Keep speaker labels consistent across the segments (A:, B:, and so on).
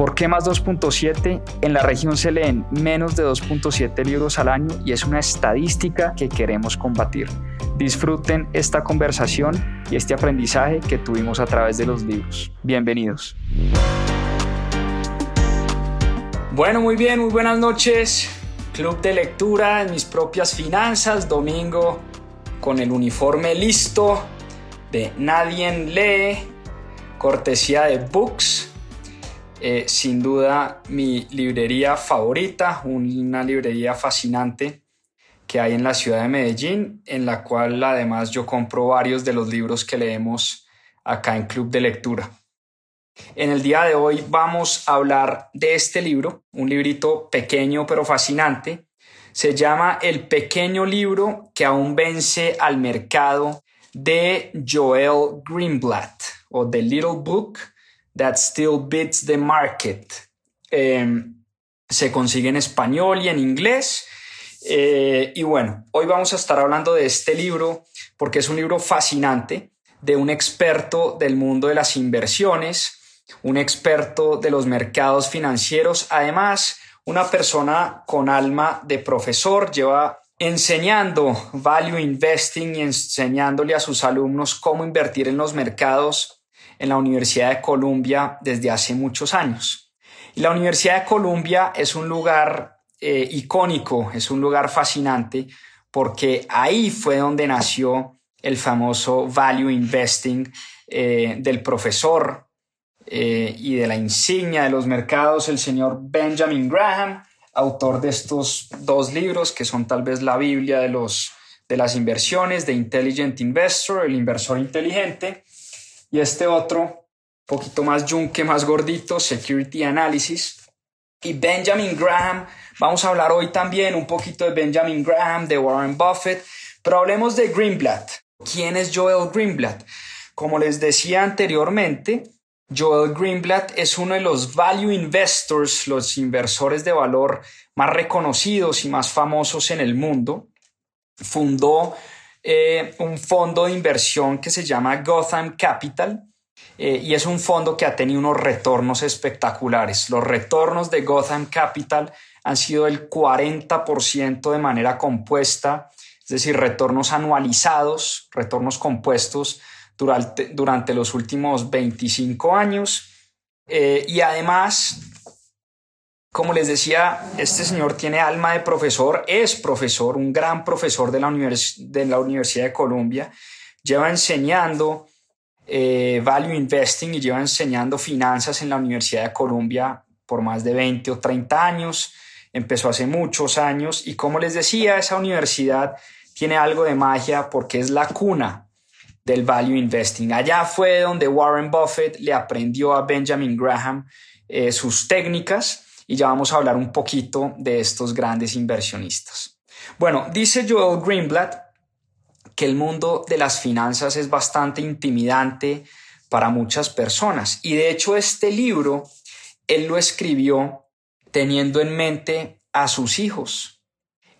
A: ¿Por qué más 2.7? En la región se leen menos de 2.7 libros al año y es una estadística que queremos combatir. Disfruten esta conversación y este aprendizaje que tuvimos a través de los libros. Bienvenidos. Bueno, muy bien, muy buenas noches. Club de lectura en mis propias finanzas, domingo con el uniforme listo de Nadie lee, cortesía de Books. Eh, sin duda mi librería favorita, una librería fascinante que hay en la ciudad de Medellín, en la cual además yo compro varios de los libros que leemos acá en Club de Lectura. En el día de hoy vamos a hablar de este libro, un librito pequeño pero fascinante. Se llama El pequeño libro que aún vence al mercado de Joel Greenblatt o The Little Book That Still Beats the Market. Em, se consigue en español y en inglés eh, y bueno, hoy vamos a estar hablando de este libro porque es un libro fascinante de un experto del mundo de las inversiones, un experto de los mercados financieros, además una persona con alma de profesor, lleva enseñando value investing y enseñándole a sus alumnos cómo invertir en los mercados en la Universidad de Columbia desde hace muchos años. Y la Universidad de Columbia es un lugar eh, icónico, es un lugar fascinante porque ahí fue donde nació el famoso value investing eh, del profesor eh, y de la insignia de los mercados, el señor Benjamin Graham, autor de estos dos libros que son tal vez la Biblia de, los, de las inversiones, de Intelligent Investor, el inversor inteligente, y este otro, poquito más yunque, más gordito, Security Analysis. Y Benjamin Graham Vamos a hablar hoy también un poquito de Benjamin Graham, de Warren Buffett, pero hablemos de Greenblatt. ¿Quién es Joel Greenblatt? Como les decía anteriormente, Joel Greenblatt es uno de los value investors, los inversores de valor más reconocidos y más famosos en el mundo. Fundó eh, un fondo de inversión que se llama Gotham Capital eh, y es un fondo que ha tenido unos retornos espectaculares. Los retornos de Gotham Capital han sido el 40% de manera compuesta, es decir, retornos anualizados, retornos compuestos durante, durante los últimos 25 años. Eh, y además, como les decía, este señor tiene alma de profesor, es profesor, un gran profesor de la, Universidad de Columbia, lleva enseñando eh, value investing y lleva enseñando finanzas en la Universidad de Columbia por más de 20 o 30 años. Empezó hace muchos años y como les decía, esa universidad tiene algo de magia porque es la cuna del value investing. Allá fue donde Warren Buffett le aprendió a Benjamin Graham eh, sus técnicas y ya vamos a hablar un poquito de estos grandes inversionistas. Bueno, dice Joel Greenblatt que el mundo de las finanzas es bastante intimidante para muchas personas y de hecho este libro él lo escribió teniendo en mente a sus hijos.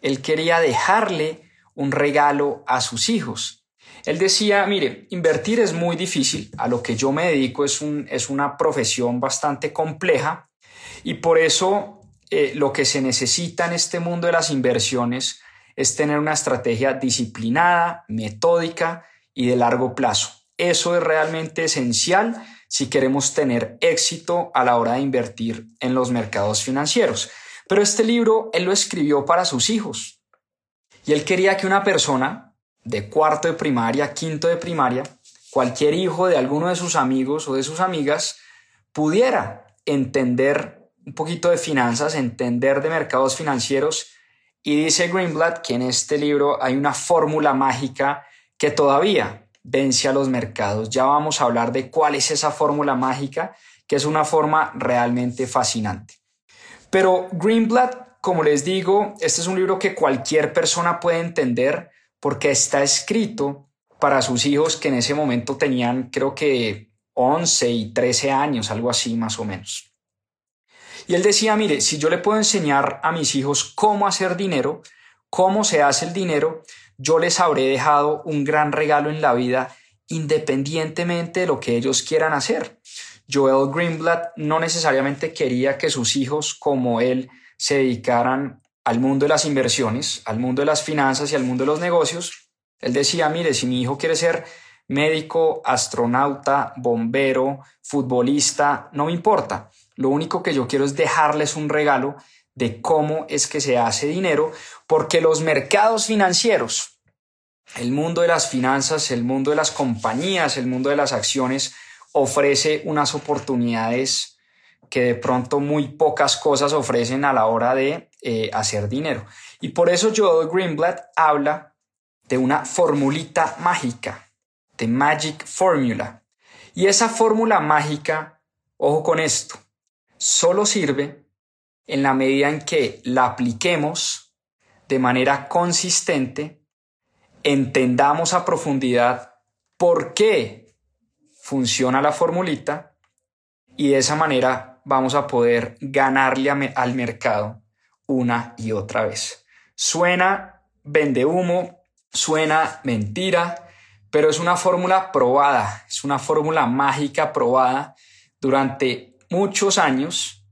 A: Él quería dejarle un regalo a sus hijos. Él decía, mire, invertir es muy difícil, a lo que yo me dedico es, un, es una profesión bastante compleja y por eso eh, lo que se necesita en este mundo de las inversiones es tener una estrategia disciplinada, metódica y de largo plazo. Eso es realmente esencial si queremos tener éxito a la hora de invertir en los mercados financieros. Pero este libro él lo escribió para sus hijos. Y él quería que una persona de cuarto de primaria, quinto de primaria, cualquier hijo de alguno de sus amigos o de sus amigas, pudiera entender un poquito de finanzas, entender de mercados financieros. Y dice Greenblatt que en este libro hay una fórmula mágica que todavía vence a los mercados. Ya vamos a hablar de cuál es esa fórmula mágica, que es una forma realmente fascinante. Pero Greenblatt, como les digo, este es un libro que cualquier persona puede entender porque está escrito para sus hijos que en ese momento tenían creo que 11 y 13 años, algo así más o menos. Y él decía, mire, si yo le puedo enseñar a mis hijos cómo hacer dinero, cómo se hace el dinero, yo les habré dejado un gran regalo en la vida independientemente de lo que ellos quieran hacer. Joel Greenblatt no necesariamente quería que sus hijos como él se dedicaran al mundo de las inversiones, al mundo de las finanzas y al mundo de los negocios. Él decía, mire, si mi hijo quiere ser médico, astronauta, bombero, futbolista, no me importa. Lo único que yo quiero es dejarles un regalo de cómo es que se hace dinero, porque los mercados financieros, el mundo de las finanzas, el mundo de las compañías, el mundo de las acciones, ofrece unas oportunidades que de pronto muy pocas cosas ofrecen a la hora de eh, hacer dinero. Y por eso Joel Greenblatt habla de una formulita mágica, de Magic Formula. Y esa fórmula mágica, ojo con esto, solo sirve en la medida en que la apliquemos de manera consistente, entendamos a profundidad por qué funciona la formulita y de esa manera vamos a poder ganarle al mercado una y otra vez. Suena vende humo, suena mentira, pero es una fórmula probada, es una fórmula mágica probada durante muchos años.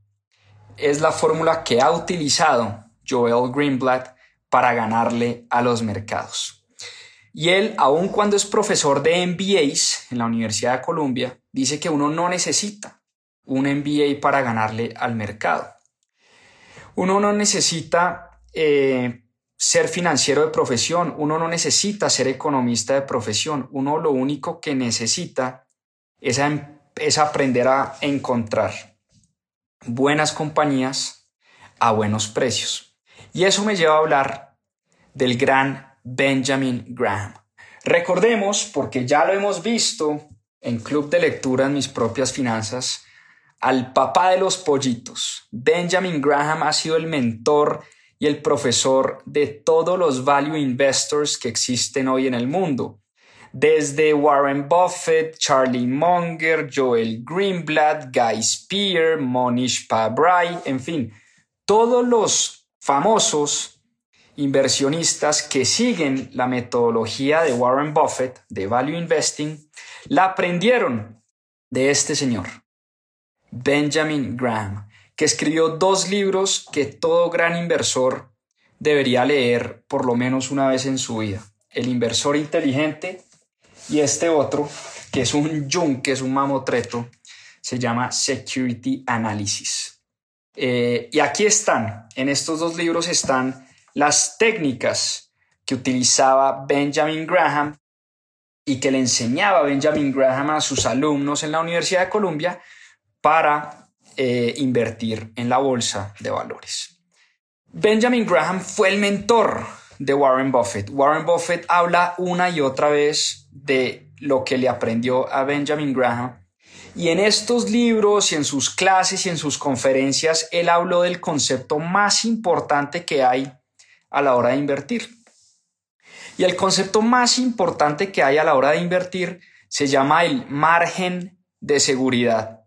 A: Es la fórmula que ha utilizado Joel Greenblatt para ganarle a los mercados. Y él, aun cuando es profesor de MBAs en la Universidad de Columbia, dice que uno no necesita un MBA para ganarle al mercado. Uno no necesita eh, ser financiero de profesión, uno no necesita ser economista de profesión, uno lo único que necesita es, es aprender a encontrar buenas compañías a buenos precios. Y eso me lleva a hablar del gran Benjamin Graham. Recordemos, porque ya lo hemos visto en Club de Lectura en mis propias finanzas, al papá de los pollitos. Benjamin Graham ha sido el mentor y el profesor de todos los value investors que existen hoy en el mundo. Desde Warren Buffett, Charlie Munger, Joel Greenblatt, Guy Spear, Monish Pabrai, en fin, todos los famosos inversionistas que siguen la metodología de Warren Buffett de Value Investing la aprendieron de este señor. Benjamin Graham, que escribió dos libros que todo gran inversor debería leer por lo menos una vez en su vida. El inversor inteligente y este otro, que es un yunque, es un mamotreto, se llama Security Analysis. Eh, y aquí están, en estos dos libros están las técnicas que utilizaba Benjamin Graham y que le enseñaba Benjamin Graham a sus alumnos en la Universidad de Columbia para eh, invertir en la bolsa de valores. Benjamin Graham fue el mentor de Warren Buffett. Warren Buffett habla una y otra vez de lo que le aprendió a Benjamin Graham. Y en estos libros y en sus clases y en sus conferencias, él habló del concepto más importante que hay a la hora de invertir. Y el concepto más importante que hay a la hora de invertir se llama el margen de seguridad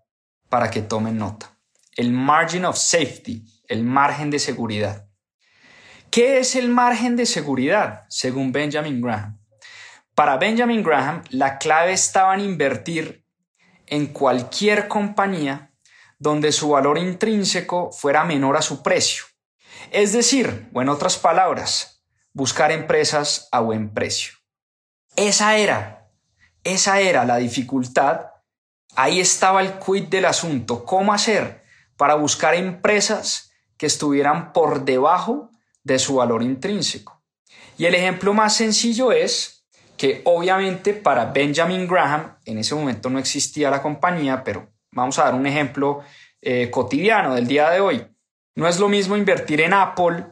A: para que tomen nota. El margin of safety, el margen de seguridad. ¿Qué es el margen de seguridad, según Benjamin Graham? Para Benjamin Graham, la clave estaba en invertir en cualquier compañía donde su valor intrínseco fuera menor a su precio. Es decir, o en otras palabras, buscar empresas a buen precio. Esa era, esa era la dificultad Ahí estaba el quid del asunto, cómo hacer para buscar empresas que estuvieran por debajo de su valor intrínseco. Y el ejemplo más sencillo es que obviamente para Benjamin Graham, en ese momento no existía la compañía, pero vamos a dar un ejemplo eh, cotidiano del día de hoy. No es lo mismo invertir en Apple,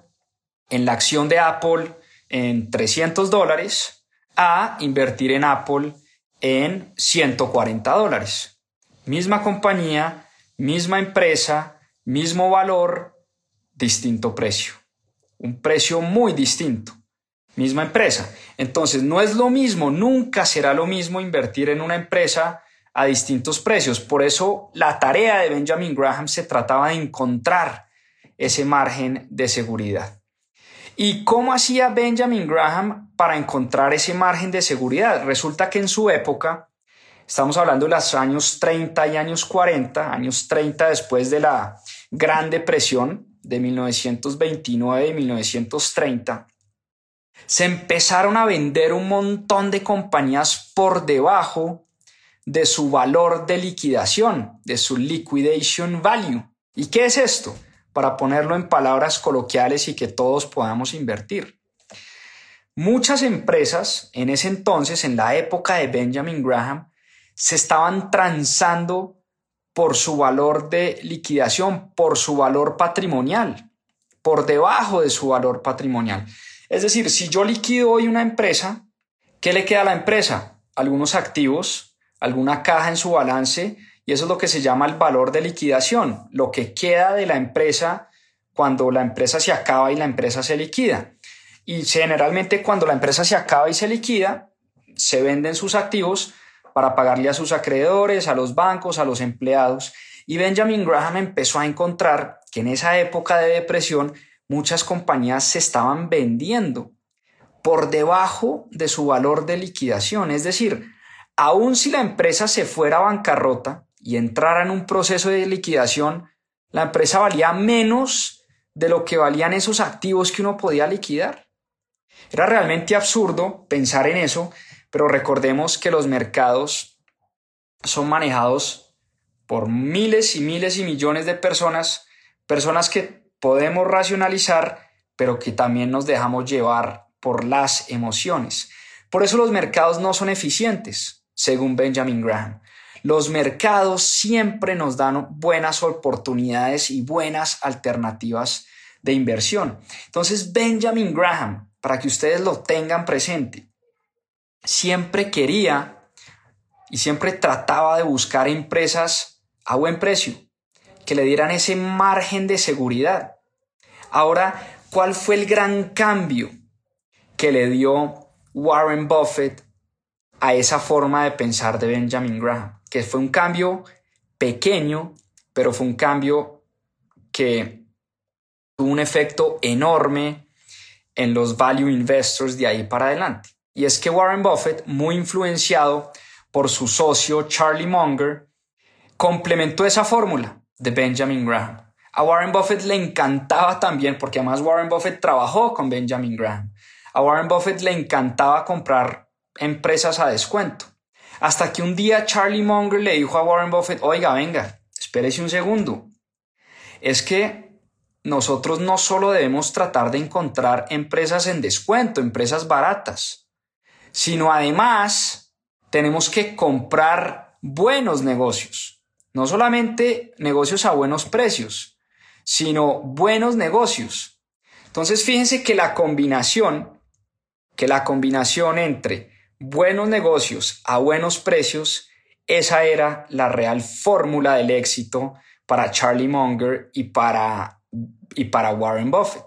A: en la acción de Apple en 300 dólares, a invertir en Apple en 140 dólares. Misma compañía, misma empresa, mismo valor, distinto precio. Un precio muy distinto. misma empresa. Entonces, no es lo mismo, nunca será lo mismo invertir en una empresa a distintos precios. Por eso la tarea de Benjamin Graham se trataba de encontrar ese margen de seguridad. ¿Y cómo hacía Benjamin Graham para encontrar ese margen de seguridad? Resulta que en su época, estamos hablando de los años 30 y años 40, años 30 después de la Gran Depresión de 1929 y 1930, se empezaron a vender un montón de compañías por debajo de su valor de liquidación, de su liquidation value. ¿Y qué es esto? Para ponerlo en palabras coloquiales y que todos podamos invertir. Muchas empresas en ese entonces, en la época de Benjamin Graham, se estaban transando por su valor de liquidación, por su valor patrimonial, por debajo de su valor patrimonial. Es decir, si yo liquido hoy una empresa, ¿qué le queda a la empresa? Algunos activos, alguna caja en su balance y eso es lo que se llama el valor de liquidación, lo que queda de la empresa cuando la empresa se acaba y la empresa se liquida. Y generalmente cuando la empresa se acaba y se liquida, se venden sus activos para pagarle a sus acreedores, a los bancos, a los empleados. Y Benjamin Graham empezó a encontrar que en esa época de depresión muchas compañías se estaban vendiendo por debajo de su valor de liquidación. Es decir, aun si la empresa se fuera a bancarrota y entrara en un proceso de liquidación, la empresa valía menos de lo que valían esos activos que uno podía liquidar. Era realmente absurdo pensar en eso, pero recordemos que los mercados son manejados por miles y miles y millones de personas, personas que podemos racionalizar, pero que también nos dejamos llevar por las emociones. Por eso los mercados no son eficientes, según Benjamin Graham. Los mercados siempre nos dan buenas oportunidades y buenas alternativas de inversión. Entonces, Benjamin Graham, para que ustedes lo tengan presente, siempre quería y siempre trataba de buscar empresas a buen precio, que le dieran ese margen de seguridad. Ahora, ¿cuál fue el gran cambio que le dio Warren Buffett a esa forma de pensar de Benjamin Graham? Que fue un cambio pequeño, pero fue un cambio que tuvo un efecto enorme en los value investors de ahí para adelante. Y es que Warren Buffett, muy influenciado por su socio Charlie Munger, complementó esa fórmula de Benjamin Graham. A Warren Buffett le encantaba también, porque además Warren Buffett trabajó con Benjamin Graham. A Warren Buffett le encantaba comprar empresas a descuento. Hasta que un día Charlie Munger le dijo a Warren Buffett, oiga, venga, espérese un segundo. Es que nosotros no solo debemos tratar de encontrar empresas en descuento, empresas baratas, sino además tenemos que comprar buenos negocios, no solamente negocios a buenos precios, sino buenos negocios. Entonces fíjense que la combinación, que la combinación entre buenos negocios a buenos precios, esa era la real fórmula del éxito para Charlie Munger y para, y para Warren Buffett.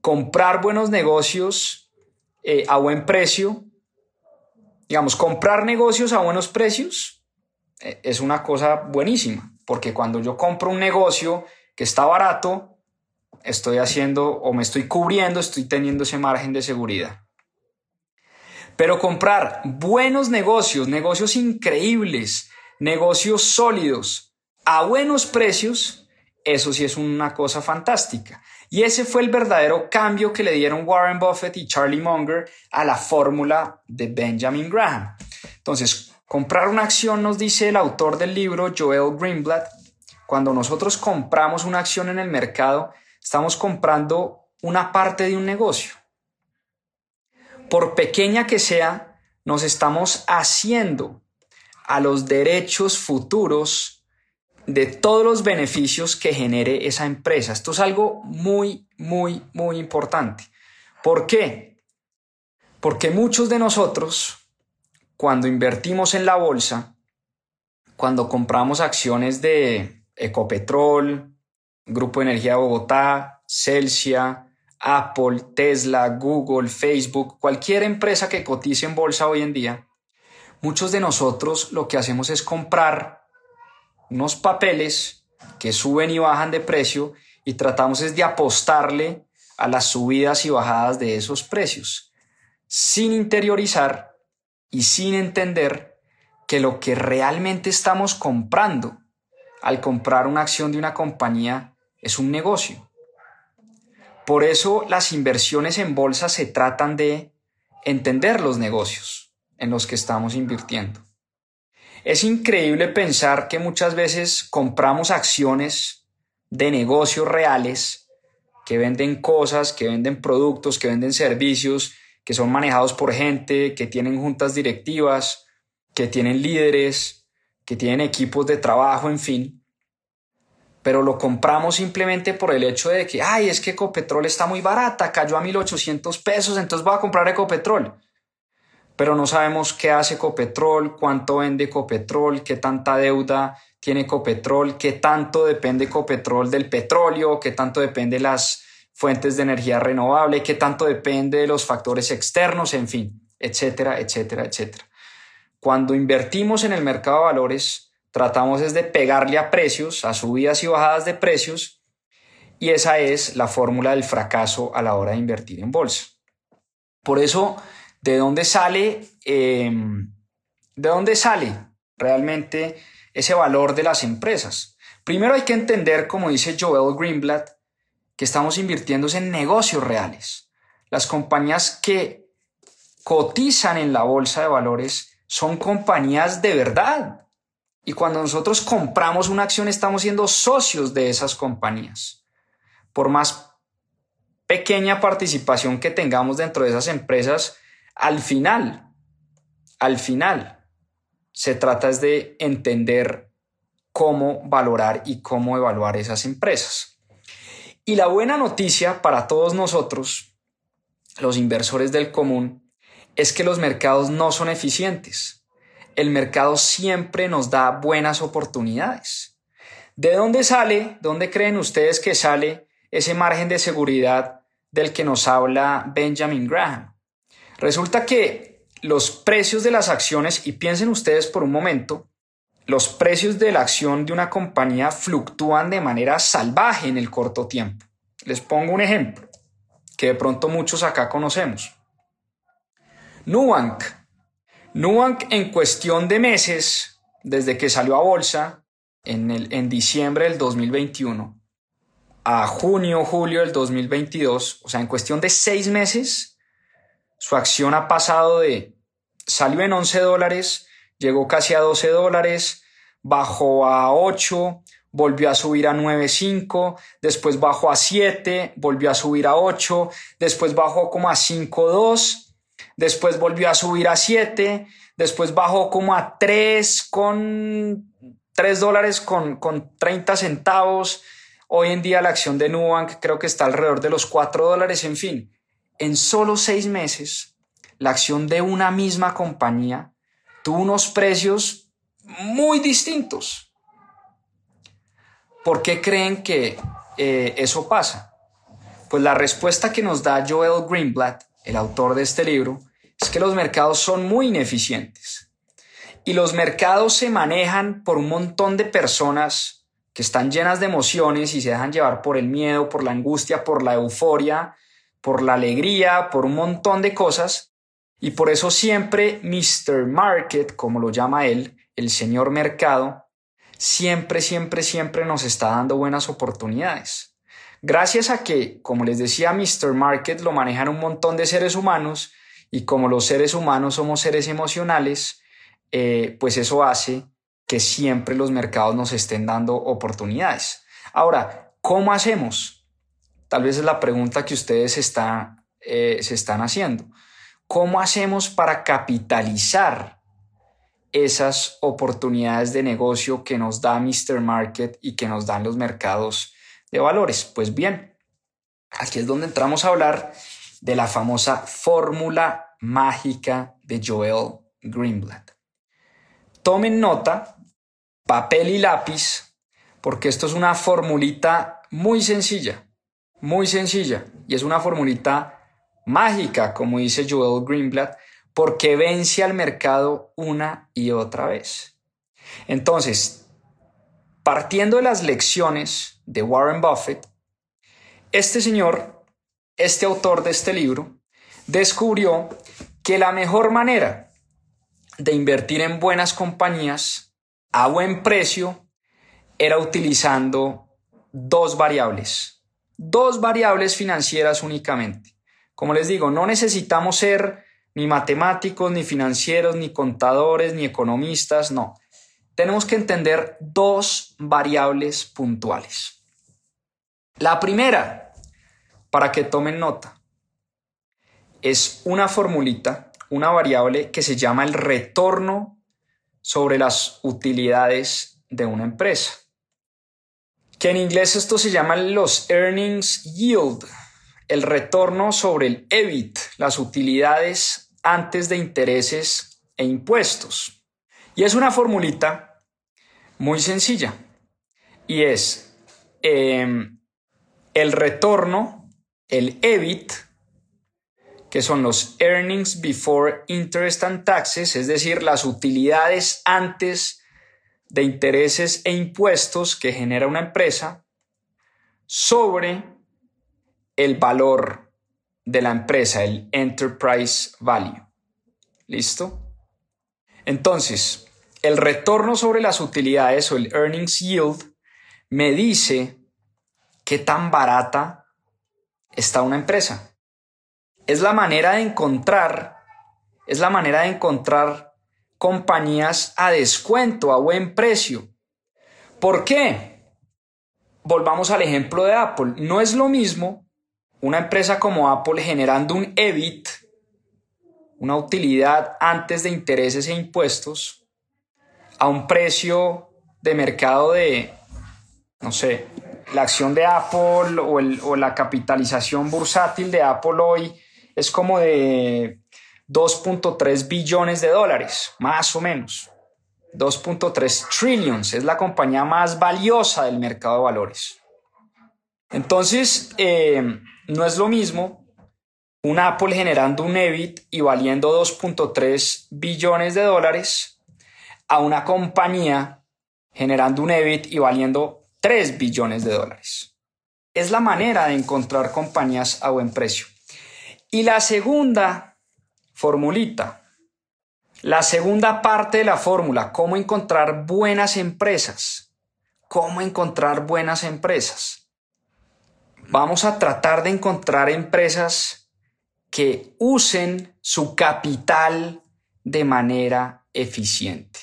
A: Comprar buenos negocios eh, a buen precio digamos, comprar negocios a buenos precios eh, es una cosa buenísima, porque cuando yo compro un negocio que está barato, estoy haciendo o me estoy cubriendo, estoy teniendo ese margen de seguridad. Pero comprar buenos negocios, negocios increíbles, negocios sólidos, a buenos precios, eso sí es una cosa fantástica. Y ese fue el verdadero cambio que le dieron Warren Buffett y Charlie Munger a la fórmula de Benjamin Graham. Entonces, comprar una acción, nos dice el autor del libro, Joel Greenblatt, cuando nosotros compramos una acción en el mercado, estamos comprando una parte de un negocio. Por pequeña que sea, nos estamos haciendo a los derechos futuros de todos los beneficios que genere esa empresa. Esto es algo muy, muy, muy importante. ¿Por qué? Porque muchos de nosotros, cuando invertimos en la bolsa, cuando compramos acciones de Ecopetrol, Grupo Energía Bogotá, Celsia, Apple, Tesla, Google, Facebook, cualquier empresa que cotice en bolsa hoy en día, muchos de nosotros lo que hacemos es comprar unos papeles que suben y bajan de precio y tratamos es de apostarle a las subidas y bajadas de esos precios, sin interiorizar y sin entender que lo que realmente estamos comprando al comprar una acción de una compañía es un negocio. Por eso las inversiones en bolsa se tratan de entender los negocios en los que estamos invirtiendo. Es increíble pensar que muchas veces compramos acciones de negocios reales que venden cosas, que venden productos, que venden servicios, que son manejados por gente, que tienen juntas directivas, que tienen líderes, que tienen equipos de trabajo, en fin. Pero lo compramos simplemente por el hecho de que, ay, es que Ecopetrol está muy barata, cayó a 1800 pesos, entonces voy a comprar Ecopetrol. Pero no sabemos qué hace Ecopetrol, cuánto vende Ecopetrol, qué tanta deuda tiene Ecopetrol, qué tanto depende Ecopetrol del petróleo, qué tanto depende de las fuentes de energía renovable, qué tanto depende de los factores externos, en fin, etcétera, etcétera, etcétera. Cuando invertimos en el mercado de valores, tratamos es de pegarle a precios, a subidas y bajadas de precios, y esa es la fórmula del fracaso a la hora de invertir en bolsa. Por eso, ¿de dónde sale, em, de dónde sale realmente ese valor de las empresas? Primero hay que entender, como dice Joel Greenblatt, que estamos invirtiendo en negocios reales. Las compañías que cotizan en la bolsa de valores son compañías de verdad. Y cuando nosotros compramos una acción estamos siendo socios de esas compañías. Por más pequeña participación que tengamos dentro de esas empresas, al final, al final, se trata de entender cómo valorar y cómo evaluar esas empresas. Y la buena noticia para todos nosotros, los inversores del común, es que los mercados no son eficientes. El mercado siempre nos da buenas oportunidades. ¿De dónde sale, de dónde creen ustedes que sale ese margen de seguridad del que nos habla Benjamin Graham? Resulta que los precios de las acciones, y piensen ustedes por un momento, los precios de la acción de una compañía fluctúan de manera salvaje en el corto tiempo. Les pongo un ejemplo que de pronto muchos acá conocemos. Nubank. Nubank en cuestión de meses, desde que salió a bolsa en, el, en diciembre del 2021 a junio, julio del 2022, o sea, en cuestión de seis meses, su acción ha pasado de, salió en 11 dólares, llegó casi a 12 dólares, bajó a 8, volvió a subir a 9.5, después bajó a 7, volvió a subir a 8, después bajó como a 5.2 después volvió a subir a 7, después bajó como a 3 con 3 dólares con, con 30 centavos. Hoy en día la acción de Nubank creo que está alrededor de los 4 dólares, en fin. En solo 6 meses, la acción de una misma compañía tuvo unos precios muy distintos. ¿Por qué creen que eh, eso pasa? Pues la respuesta que nos da Joel Greenblatt el autor de este libro, es que los mercados son muy ineficientes. Y los mercados se manejan por un montón de personas que están llenas de emociones y se dejan llevar por el miedo, por la angustia, por la euforia, por la alegría, por un montón de cosas. Y por eso siempre Mr. Market, como lo llama él, el señor mercado, siempre, siempre, siempre nos está dando buenas oportunidades. Gracias a que, como les decía, Mr. Market lo manejan un montón de seres humanos y como los seres humanos somos seres emocionales, eh, pues eso hace que siempre los mercados nos estén dando oportunidades. Ahora, ¿cómo hacemos? Tal vez es la pregunta que ustedes eh, se están haciendo. ¿Cómo hacemos para capitalizar esas oportunidades de negocio que nos da Mr. Market y que nos dan los mercados de valores. Pues bien, aquí es donde entramos a hablar de la famosa fórmula mágica de Joel Greenblatt. Tomen nota, papel y lápiz, porque esto es una formulita muy sencilla. Muy sencilla y es una formulita mágica, como dice Joel Greenblatt, porque vence al mercado una y otra vez. Entonces, partiendo de las lecciones de Warren Buffett, este señor, este autor de este libro, descubrió que la mejor manera de invertir en buenas compañías a buen precio era utilizando dos variables, dos variables financieras únicamente. Como les digo, no necesitamos ser ni matemáticos, ni financieros, ni contadores, ni economistas, no. Tenemos que entender dos variables puntuales. La primera, para que tomen nota, es una formulita, una variable que se llama el retorno sobre las utilidades de una empresa. Que en inglés esto se llama los earnings yield, el retorno sobre el EBIT, las utilidades antes de intereses e impuestos. Y es una formulita muy sencilla. Y es em, el retorno, el EBIT, que son los earnings before interest and taxes, es decir, las utilidades antes de intereses e impuestos que genera una empresa, sobre el valor de la empresa, el enterprise value. ¿Listo? Entonces, el retorno sobre las utilidades o el earnings yield me dice qué tan barata está una empresa es la manera de encontrar, es la manera de encontrar compañías a descuento, a buen precio. ¿Por qué? Volvamos al ejemplo de Apple. No es lo mismo una empresa como Apple generando un EBIT, una utilidad antes de intereses e impuestos, a un precio de mercado de, no sé, la acción de Apple o, o la capitalización bursátil de Apple hoy es como de 2.3 billones de dólares, más o menos. 2.3 trillions, es la compañía más valiosa del mercado de valores. Entonces, eh, no es lo mismo un Apple generando un EBIT y valiendo 2.3 billones de dólares a una compañía generando un EBIT y valiendo 3 billones de dólares. Es la manera de encontrar compañías a buen precio. Y la segunda formulita, la segunda parte de la fórmula, cómo encontrar buenas empresas. ¿Cómo encontrar buenas empresas? Vamos a tratar de encontrar empresas que usen su capital de manera eficiente.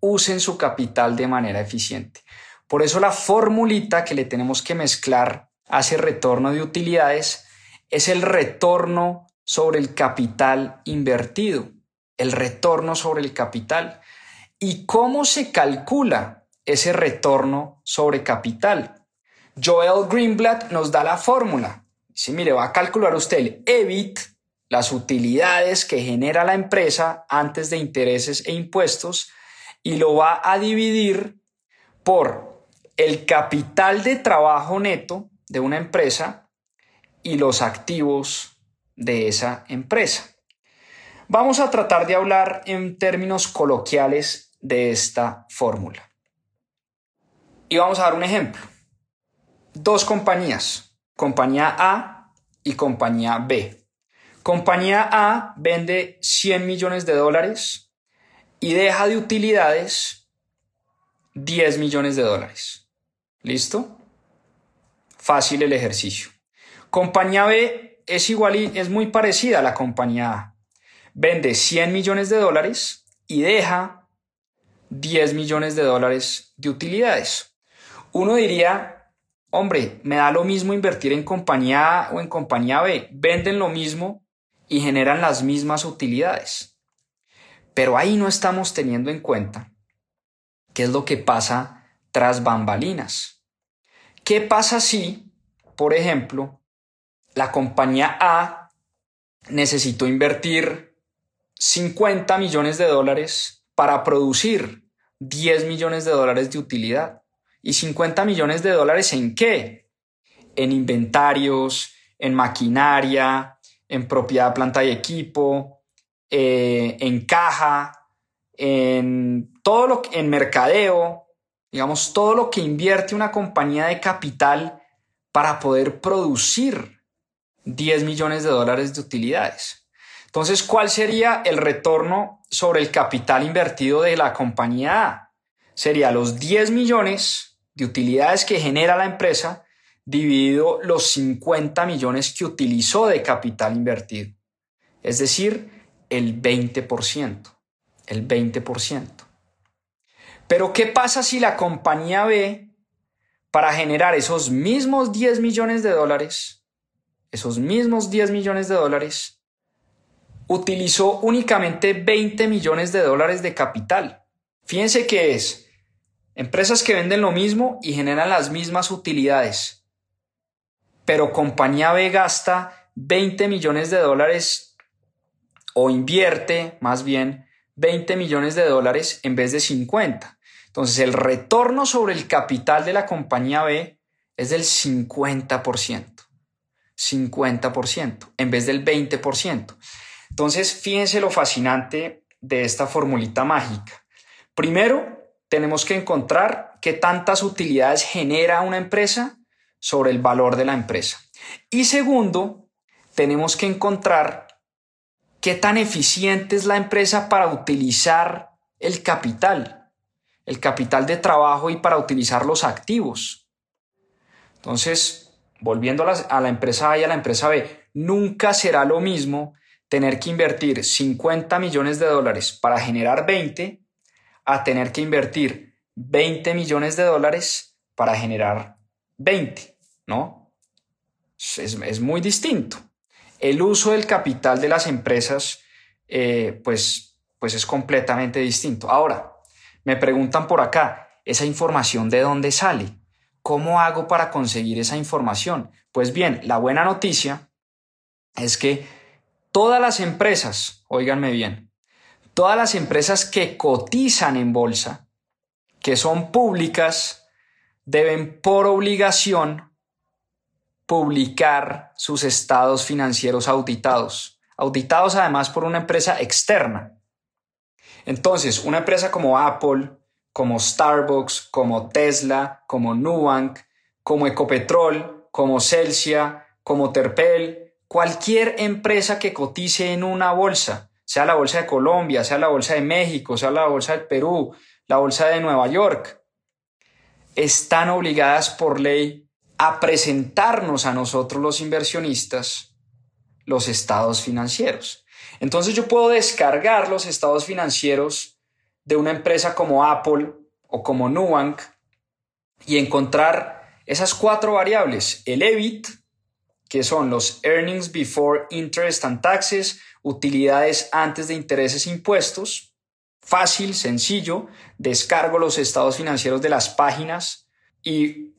A: Usen su capital de manera eficiente. Por eso la formulita que le tenemos que mezclar hace retorno de utilidades es el retorno sobre el capital invertido, el retorno sobre el capital. ¿Y cómo se calcula ese retorno sobre capital? Joel Greenblatt nos da la fórmula. Dice, mire, va a calcular usted el EBIT, las utilidades que genera la empresa antes de intereses e impuestos, y lo va a dividir por el capital de trabajo neto de una empresa y los activos de esa empresa. Vamos a tratar de hablar en términos coloquiales de esta fórmula. Y vamos a dar un ejemplo. Dos compañías, compañía A y compañía B. Compañía A vende 100 millones de dólares y deja de utilidades 10 millones de dólares. ¿Listo? Fácil el ejercicio. Compañía B es igual y es muy parecida a la compañía A. Vende 100 millones de dólares y deja 10 millones de dólares de utilidades. Uno diría, hombre, me da lo mismo invertir en compañía A o en compañía B. Venden lo mismo y generan las mismas utilidades. Pero ahí no estamos teniendo en cuenta qué es lo que pasa tras bambalinas. ¿Qué pasa si, por ejemplo, la compañía A necesitó invertir 50 millones de dólares para producir 10 millones de dólares de utilidad. ¿Y 50 millones de dólares en qué? en inventarios, en maquinaria, en propiedad, planta y equipo, eh, en caja, en todo lo que, en mercadeo, digamos, todo lo que invierte una compañía de capital para poder producir 10 millones de dólares de utilidades. Entonces, ¿cuál sería el retorno sobre el capital invertido de la compañía A? Sería los 10 millones de utilidades que genera la empresa dividido los 50 millones que utilizó de capital invertido. Es decir, el 20%. El 20%. Pero ¿qué pasa si la compañía B, para generar esos mismos 10 millones de dólares, esos mismos 10 millones de dólares, utilizó únicamente 20 millones de dólares de capital? Fíjense que es empresas que venden lo mismo y generan las mismas utilidades pero compañía B gasta 20 millones de dólares o invierte más bien 20 millones de dólares en vez de 50. Entonces el retorno sobre el capital de la compañía B es del 50%. 50% en vez del 20%. Entonces fíjense lo fascinante de esta formulita mágica. Primero, tenemos que encontrar qué tantas utilidades genera una empresa sobre el valor de la empresa. Y segundo, tenemos que encontrar qué tan eficiente es la empresa para utilizar el capital, el capital de trabajo y para utilizar los activos. Entonces, volviendo a la, empresa A y a la empresa B, nunca será lo mismo tener que invertir 50 millones de dólares para generar 20 a tener que invertir 20 millones de dólares para generar 20. ¿no? Es, muy distinto. El uso del capital de las empresas, eh, pues, pues es completamente distinto. Ahora, me preguntan por acá, ¿esa información de dónde sale? ¿Cómo hago para conseguir esa información? Pues bien, la buena noticia es que todas las empresas, oíganme bien, todas las empresas que cotizan en bolsa, que son públicas, deben por obligación publicar sus estados financieros auditados, auditados además por una empresa externa. Entonces, una empresa como Apple, como Starbucks, como Tesla, como Nubank, como Ecopetrol, como Celsia, como Terpel, cualquier empresa que cotice en una bolsa, sea la bolsa de Colombia, sea la bolsa de México, sea la bolsa del Perú, la bolsa de Nueva York, están obligadas por ley a presentarnos a nosotros los inversionistas los estados financieros. Entonces yo puedo descargar los estados financieros de una empresa como Apple o como Nubank y encontrar esas cuatro variables, el EBIT, que son los Earnings Before Interest and Taxes, utilidades antes de intereses e impuestos, fácil, sencillo, descargo los estados financieros de las páginas y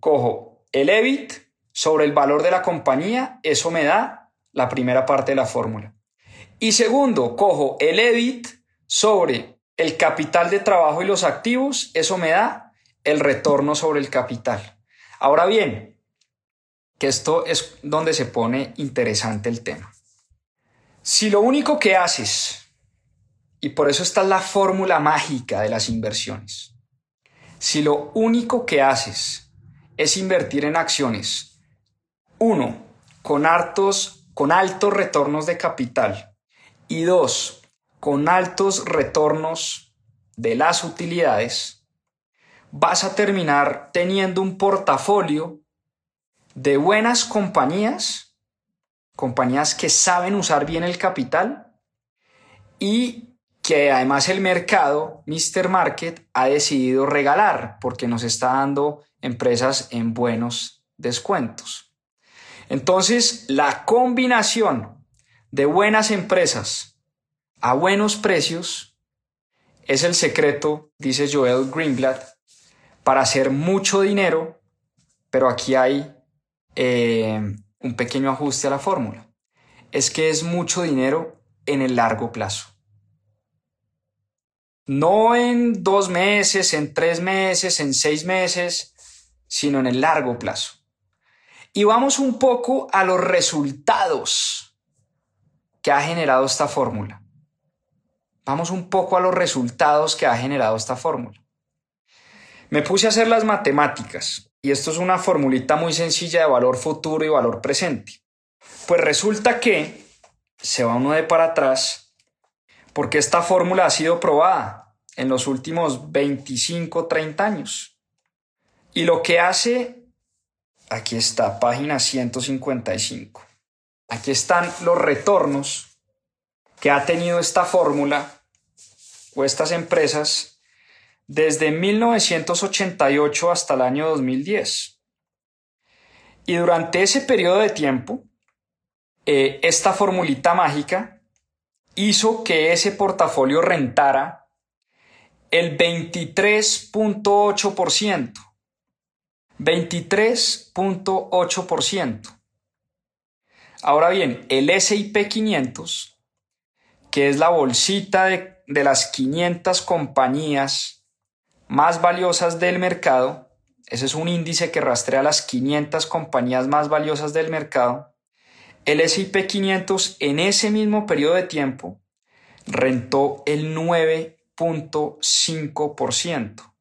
A: cojo el EBIT sobre el valor de la compañía, eso me da la primera parte de la fórmula. Y segundo, cojo el EBIT sobre el capital de trabajo y los activos, eso me da el retorno sobre el capital. Ahora bien, que esto es donde se pone interesante el tema. Si lo único que haces, y por eso está la fórmula mágica de las inversiones, si lo único que haces es invertir en acciones. Uno, con, altos, con altos retornos de capital. Y dos, con altos retornos de las utilidades, vas a terminar teniendo un portafolio de buenas compañías, compañías que saben usar bien el capital y que además el mercado, Mr. Market, ha decidido regalar porque nos está dando empresas en buenos descuentos. Entonces, la combinación de buenas empresas a buenos precios es el secreto, dice Joel Greenblatt, para hacer mucho dinero, pero aquí hay eh, un pequeño ajuste a la fórmula. Es que es mucho dinero en el largo plazo. No en dos meses, en tres meses, en seis meses, sino en el largo plazo. Y vamos un poco a los resultados que ha generado esta fórmula. Vamos un poco a los resultados que ha generado esta fórmula. Me puse a hacer las matemáticas y esto es una formulita muy sencilla de valor futuro y valor presente. Pues resulta que se va uno de para atrás porque esta fórmula ha sido probada en los últimos 25, 30 años. Y lo que hace, aquí está, página 155. Aquí están los retornos que ha tenido esta fórmula o estas empresas desde 1988 hasta el año 2010. Y durante ese periodo de tiempo, eh, esta formulita mágica hizo que ese portafolio rentara el 23.8%. 23.8%. Ahora bien, el SIP 500, que es la bolsita de, de las 500 compañías más valiosas del mercado, ese es un índice que rastrea las 500 compañías más valiosas del mercado, el SIP 500 en ese mismo periodo de tiempo rentó el 9.5%.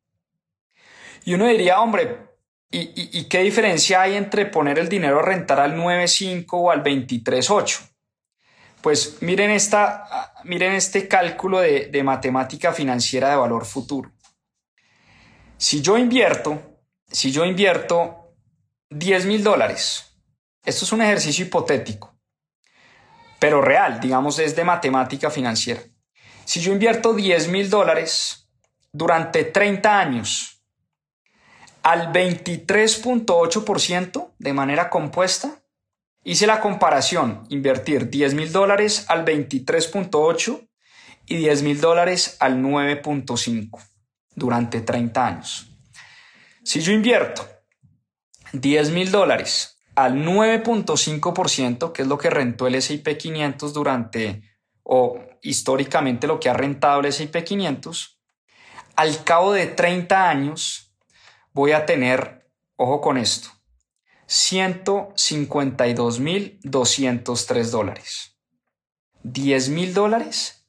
A: Y uno diría, hombre, ¿Y, qué diferencia hay entre poner el dinero a rentar al 9.5 o al 23.8? Pues miren, esta, miren este cálculo de, de matemática financiera de valor futuro. Si yo invierto, si yo invierto 10 mil dólares, esto es un ejercicio hipotético, pero real, digamos, es de matemática financiera. Si yo invierto 10 mil dólares durante 30 años, al 23.8% de manera compuesta. Hice la comparación, invertir 10 mil dólares al 23.8 y 10 mil dólares al 9.5 durante 30 años. Si yo invierto 10 mil dólares al 9.5%, que es lo que rentó el S&P 500 durante, o históricamente lo que ha rentado el S&P 500, al cabo de 30 años voy a tener, ojo con esto, 152.203 dólares. 10.000 dólares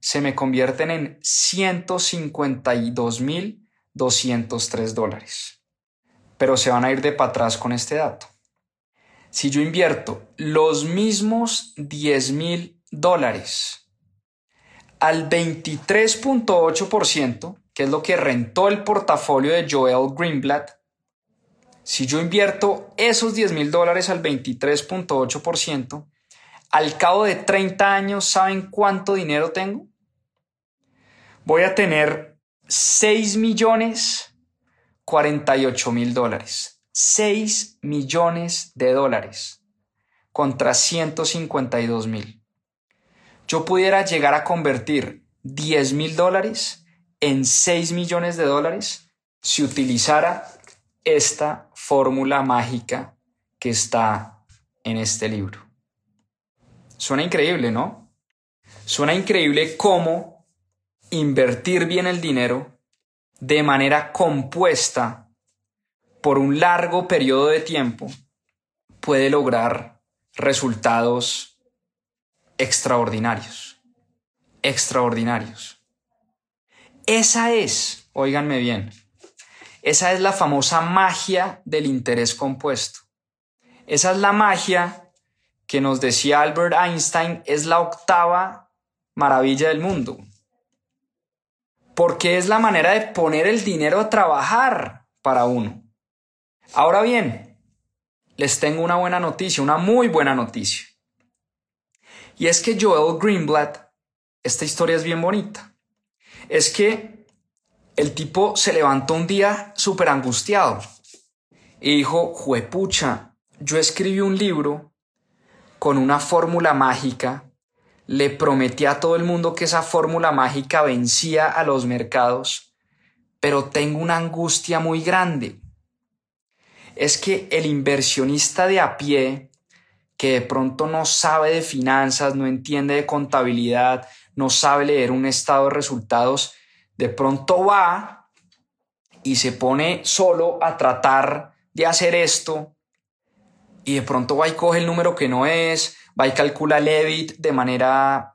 A: se me convierten en 152.203 dólares. Pero se van a ir de para atrás con este dato. Si yo invierto los mismos 10.000 dólares al 23.8%, que es lo que rentó el portafolio de Joel Greenblatt, si yo invierto esos 10 mil dólares al 23.8%, al cabo de 30 años, ¿saben cuánto dinero tengo? Voy a tener 6 millones 48 mil dólares. 6 millones de dólares contra 152 mil. Yo pudiera llegar a convertir 10 mil dólares en 6 millones de dólares si utilizara esta fórmula mágica que está en este libro. Suena increíble, ¿no? Suena increíble cómo invertir bien el dinero de manera compuesta por un largo periodo de tiempo puede lograr resultados extraordinarios. Extraordinarios. Esa es, oíganme bien, esa es la famosa magia del interés compuesto. Esa es la magia que nos decía Albert Einstein es la octava maravilla del mundo. Porque es la manera de poner el dinero a trabajar para uno. Ahora bien, les tengo una buena noticia, una muy buena noticia. Y es que Joel Greenblatt, esta historia es bien bonita es que el tipo se levantó un día súper angustiado y dijo, juepucha, yo escribí un libro con una fórmula mágica, le prometí a todo el mundo que esa fórmula mágica vencía a los mercados, pero tengo una angustia muy grande. Es que el inversionista de a pie, que de pronto no sabe de finanzas, no entiende de contabilidad, no sabe leer un estado de resultados, de pronto va y se pone solo a tratar de hacer esto y de pronto va y coge el número que no es, va y calcula el EBIT de manera,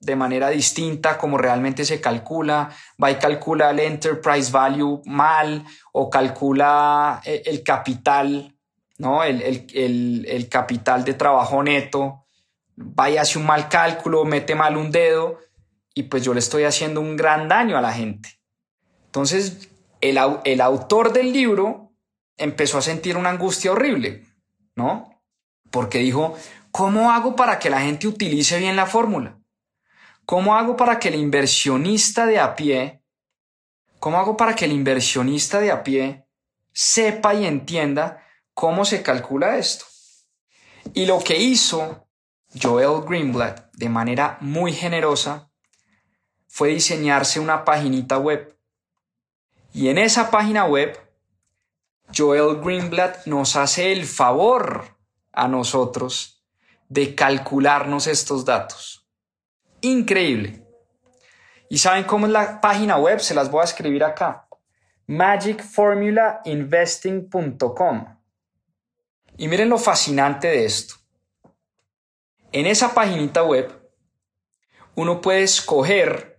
A: de manera distinta como realmente se calcula, va y calcula el enterprise value mal o calcula eh, el capital, ¿no? El, el, el capital de trabajo neto, va y hace un mal cálculo, mete mal un dedo y pues yo le estoy haciendo un gran daño a la gente. Entonces, el, el autor del libro empezó a sentir una angustia horrible, ¿no? Porque dijo, ¿cómo hago para que la gente utilice bien la fórmula? ¿Cómo hago para que el inversionista de a pie, cómo hago para que el inversionista de a pie sepa y entienda cómo se calcula esto? Y lo que hizo Joel Greenblatt de manera muy generosa fue diseñarse una paginita web. Y en esa página web, Joel Greenblatt nos hace el favor a nosotros de calcularnos estos datos. Increíble. ¿Y saben cómo es la página web? Se las voy a escribir acá. magicformulainvesting.com. Y miren lo fascinante de esto. En esa paginita web, uno puede escoger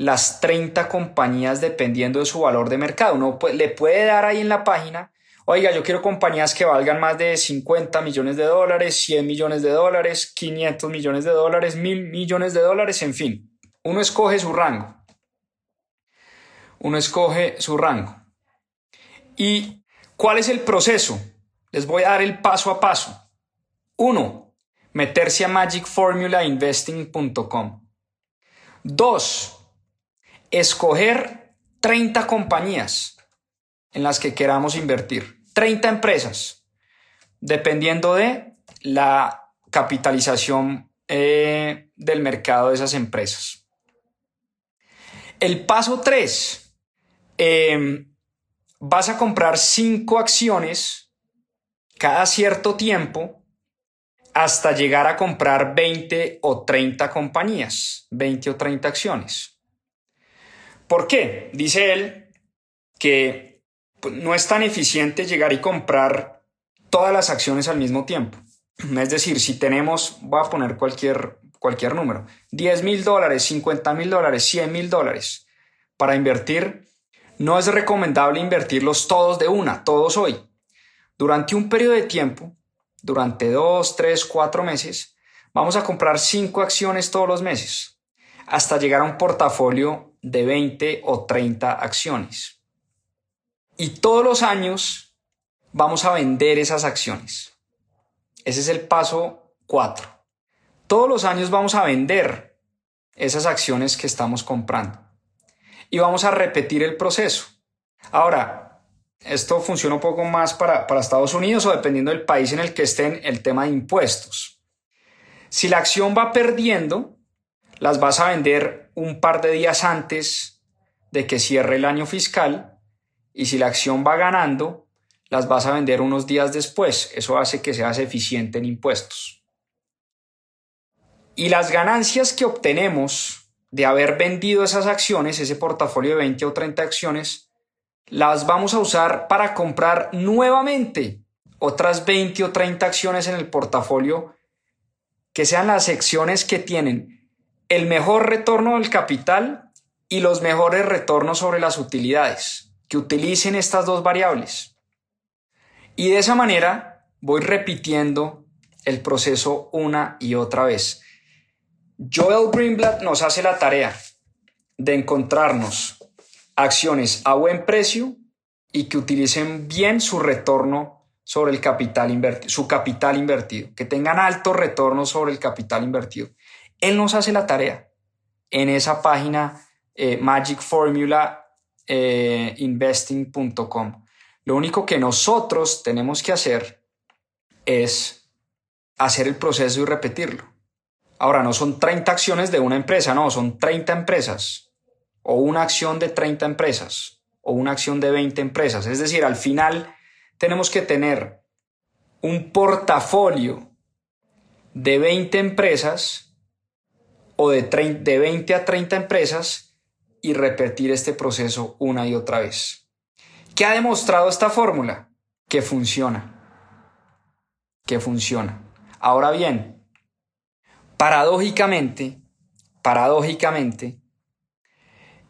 A: las 30 compañías dependiendo de su valor de mercado. Uno le puede dar ahí en la página, oiga, yo quiero compañías que valgan más de 50 millones de dólares, 100 millones de dólares, 500 millones de dólares, 1000 millones de dólares, en fin. Uno escoge su rango. Uno escoge su rango. ¿Y cuál es el proceso? Les voy a dar el paso a paso. Uno, meterse a magicformulainvesting.com. Dos, escoger 30 compañías en las que queramos invertir, 30 empresas, dependiendo de la capitalización eh, del mercado de esas empresas. El paso 3, em, vas a comprar 5 acciones cada cierto tiempo hasta llegar a comprar 20 o 30 compañías, 20 o 30 acciones. ¿Por qué? Dice él que pues, no es tan eficiente llegar y comprar todas las acciones al mismo tiempo. Es decir, si tenemos, voy a poner cualquier, cualquier número, 10 mil dólares, 50 mil dólares, 100 mil dólares para invertir, no es recomendable invertirlos todos de una, todos hoy. Durante un periodo de tiempo, durante dos, tres, cuatro meses, vamos a comprar cinco acciones todos los meses hasta llegar a un portafolio de 20 o 30 acciones. Y todos los años vamos a vender esas acciones. Ese es el paso 4. Todos los años vamos a vender esas acciones que estamos comprando. Y vamos a repetir el proceso. Ahora, esto funciona un poco más para, para Estados Unidos o dependiendo del país en el que estén el tema de impuestos. Si la acción va perdiendo, las vas a vender un par de días antes de que cierre el año fiscal y si la acción va ganando, las vas a vender unos días después. Eso hace que seas eficiente en impuestos. Y las ganancias que obtenemos de haber vendido esas acciones, ese portafolio de 20 o 30 acciones, las vamos a usar para comprar nuevamente otras 20 o 30 acciones en el portafolio que sean las secciones que tienen el mejor retorno del capital y los mejores retornos sobre las utilidades, que utilicen estas dos variables. Y de esa manera voy repitiendo el proceso una y otra vez. Joel Greenblatt nos hace la tarea de encontrarnos acciones a buen precio y que utilicen bien su retorno sobre el capital invertido, su capital invertido, que tengan alto retorno sobre el capital invertido. Él nos hace la tarea en esa página eh, magicformulainvesting.com. Eh, Lo único que nosotros tenemos que hacer es hacer el proceso y repetirlo. Ahora, no son 30 acciones de una empresa, no, son 30 empresas, o una acción de 30 empresas, o una acción de 20 empresas. Es decir, al final tenemos que tener un portafolio de 20 empresas o de, de 20 a 30 empresas y repetir este proceso una y otra vez. ¿Qué ha demostrado esta fórmula? Que funciona. que funciona. Ahora bien, paradójicamente, paradójicamente,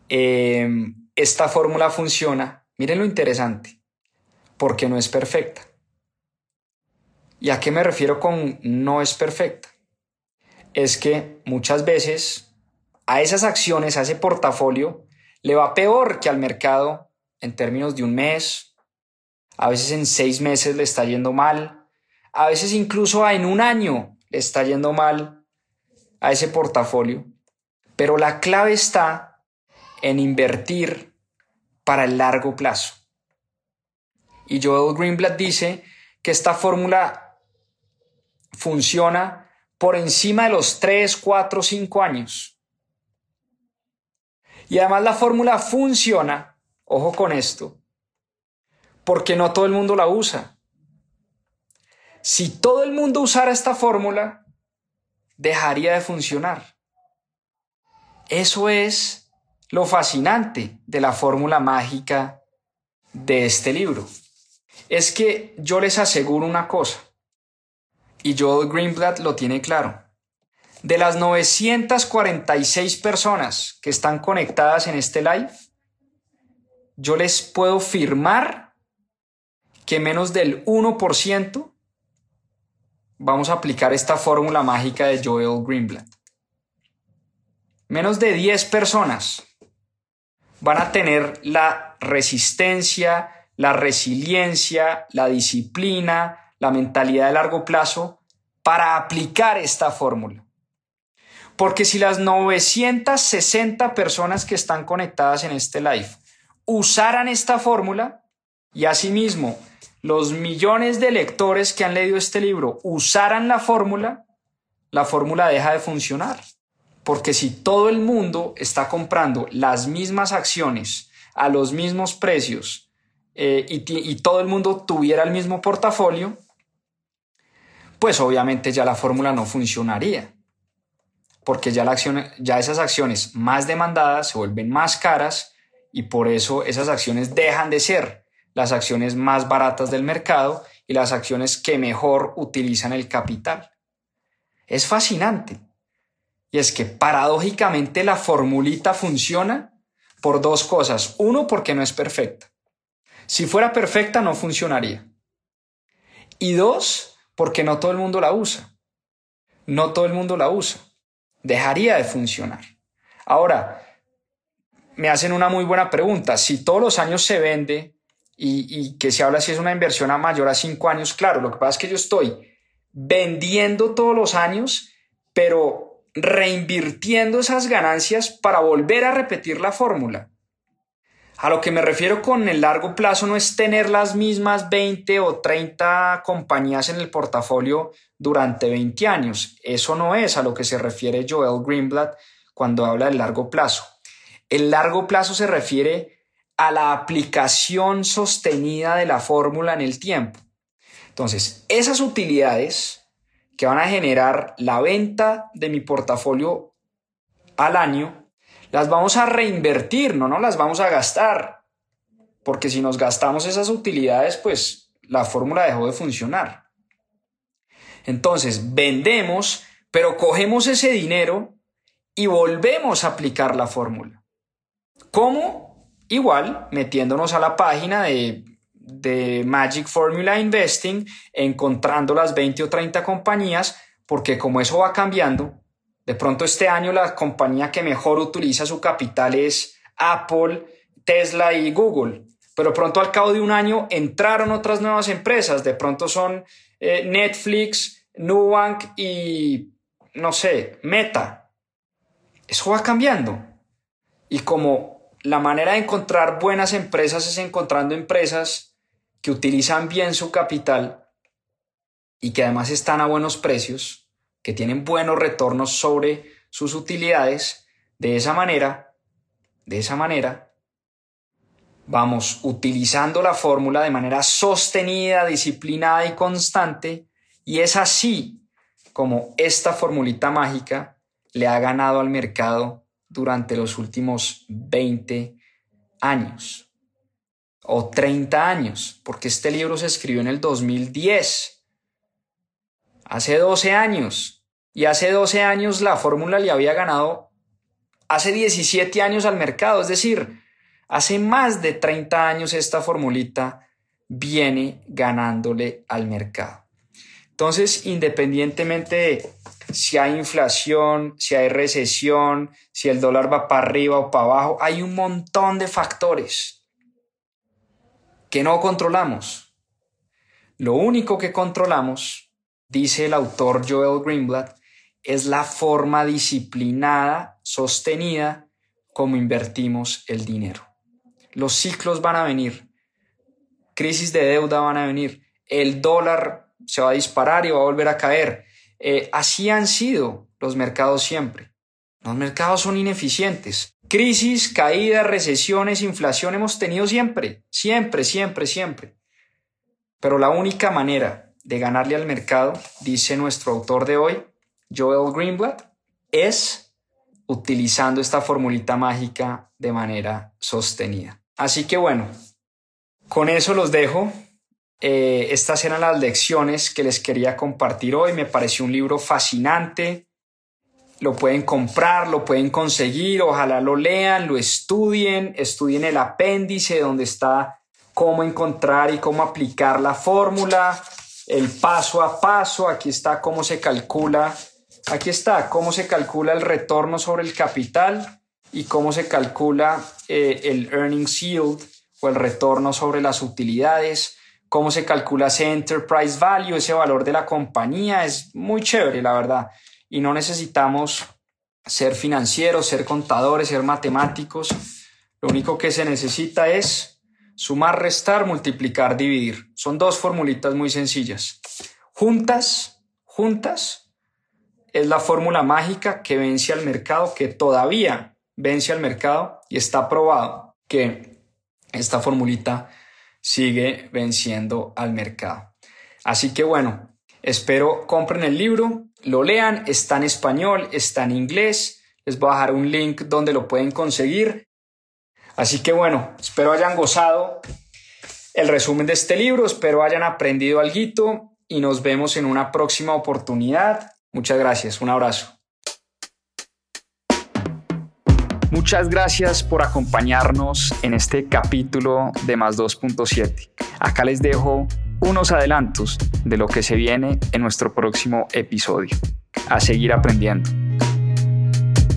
A: em, esta fórmula funciona, miren lo interesante, porque no es perfecta. ¿Y a qué me refiero con no es perfecta? Es que muchas veces a esas acciones, a ese portafolio, le va peor que al mercado en términos de un mes, a veces en seis meses le está yendo mal, a veces incluso en un año le está yendo mal a ese portafolio. Pero la clave está en invertir para el largo plazo. Y Joel Greenblatt dice que esta fórmula funciona por encima de los 3, 4, 5 años. Y además la fórmula funciona, ojo con esto, porque no todo el mundo la usa. Si todo el mundo usara esta fórmula, dejaría de funcionar. Eso es lo fascinante de la fórmula mágica de este libro. Es que yo les aseguro una cosa, y Joel Greenblatt lo tiene claro. De las 946 personas que están conectadas en este live, yo les puedo firmar que menos del 1% vamos a aplicar esta fórmula mágica de Joel Greenblatt. Menos de 10 personas van a tener la resistencia, la resiliencia, la disciplina, la mentalidad de largo plazo para aplicar esta fórmula. Porque si las 960 personas que están conectadas en este live usaran esta fórmula y asimismo los millones de lectores que han leído este libro usaran la fórmula, la fórmula deja de funcionar. Porque si todo el mundo está comprando las mismas acciones a los mismos precios eh, y, y todo el mundo tuviera el mismo portafolio, pues obviamente ya la fórmula no funcionaría. Porque ya, ya esas acciones más demandadas se vuelven más caras y por eso esas acciones dejan de ser las acciones más baratas del mercado y las acciones que mejor utilizan el capital. Es fascinante. Y es que paradójicamente la formulita funciona por dos cosas. Uno, porque no es perfecta. Si fuera perfecta, no funcionaría. Y dos, porque no todo el mundo la usa. No todo el mundo la usa. Dejaría de funcionar. Ahora, me hacen una muy buena pregunta. Si todos los años se vende y, que se habla si es una inversión a mayor a cinco años, claro, lo que pasa es que yo estoy vendiendo todos los años, pero reinvirtiendo esas ganancias para volver a repetir la fórmula. A lo que me refiero con el largo plazo no es tener las mismas 20 o 30 compañías en el portafolio durante 20 años. Eso no es a lo que se refiere Joel Greenblatt cuando habla del largo plazo. El largo plazo se refiere a la aplicación sostenida de la fórmula en el tiempo. Entonces, esas utilidades que van a generar la venta de mi portafolio al año las vamos a reinvertir, no, no las vamos a gastar. Porque si nos gastamos esas utilidades, pues la fórmula dejó de funcionar. Entonces, vendemos, pero cogemos ese dinero y volvemos a aplicar la fórmula. ¿Cómo? Igual, metiéndonos a la página de, de Magic Formula Investing, encontrando las 20 o 30 compañías, porque como eso va cambiando, de pronto este año la compañía que mejor utiliza su capital es Apple, Tesla y Google. Pero pronto al cabo de un año entraron otras nuevas empresas. De pronto son eh, Netflix, Nubank y, no sé, Meta. Eso va cambiando. Y como la manera de encontrar buenas empresas es encontrando empresas que utilizan bien su capital y que además están a buenos precios, que tienen buenos retornos sobre sus utilidades, de esa manera, de esa manera, vamos utilizando la fórmula de manera sostenida, disciplinada y constante, y es así como esta formulita mágica le ha ganado al mercado durante los últimos 20 años o 30 años, porque este libro se escribió en el 2010 Hace 12 años. Y hace 12 años la fórmula le había ganado hace 17 años al mercado. Es decir, hace más de 30 años esta formulita viene ganándole al mercado. Entonces, independientemente de si hay inflación, si hay recesión, si el dólar va para arriba o para abajo, hay un montón de factores que no controlamos. Lo único que controlamos, dice el autor Joel Greenblatt, es la forma disciplinada, sostenida, como invertimos el dinero. Los ciclos van a venir, crisis de deuda van a venir, el dólar se va a disparar y va a volver a caer. Eh, así han sido los mercados siempre. Los mercados son ineficientes. Crisis, caídas, recesiones, inflación hemos tenido siempre, siempre, siempre, siempre. Pero la única manera de ganarle al mercado, dice nuestro autor de hoy, Joel Greenblatt, es utilizando esta formulita mágica de manera sostenida. Así que bueno, con eso los dejo. Eh, estas eran las lecciones que les quería compartir hoy. Me pareció un libro fascinante. Lo pueden comprar, lo pueden conseguir, ojalá lo lean, lo estudien, estudien el apéndice donde está cómo encontrar y cómo aplicar la fórmula, el paso a paso, aquí está cómo se calcula, aquí está cómo se calcula el retorno sobre el capital y cómo se calcula eh, el earnings yield o el retorno sobre las utilidades, cómo se calcula ese enterprise value, ese valor de la compañía, es muy chévere, la verdad. Y no necesitamos ser financieros, ser contadores, ser matemáticos. Lo único que se necesita es sumar, restar, multiplicar, dividir. Son dos formulitas muy sencillas. Juntas, juntas, es la fórmula mágica que vence al mercado, que todavía vence al mercado y está probado que esta formulita sigue venciendo al mercado. Así que bueno, espero compren el libro, lo lean, está en español, está en inglés, les voy a dejar un link donde lo pueden conseguir. Así que bueno, espero hayan gozado el resumen de este libro, espero hayan aprendido algo y nos vemos en una próxima oportunidad. Muchas gracias, un abrazo. Muchas gracias por acompañarnos en este capítulo de Más 2.7. Acá les dejo unos adelantos de lo que se viene en nuestro próximo episodio. A seguir aprendiendo.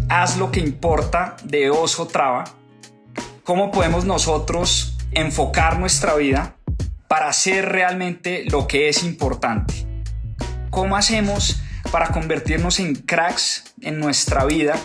A: Haz lo que importa de Oso Traba. ¿Cómo podemos nosotros enfocar nuestra vida para hacer realmente lo que es importante? ¿Cómo hacemos para convertirnos en cracks en nuestra vida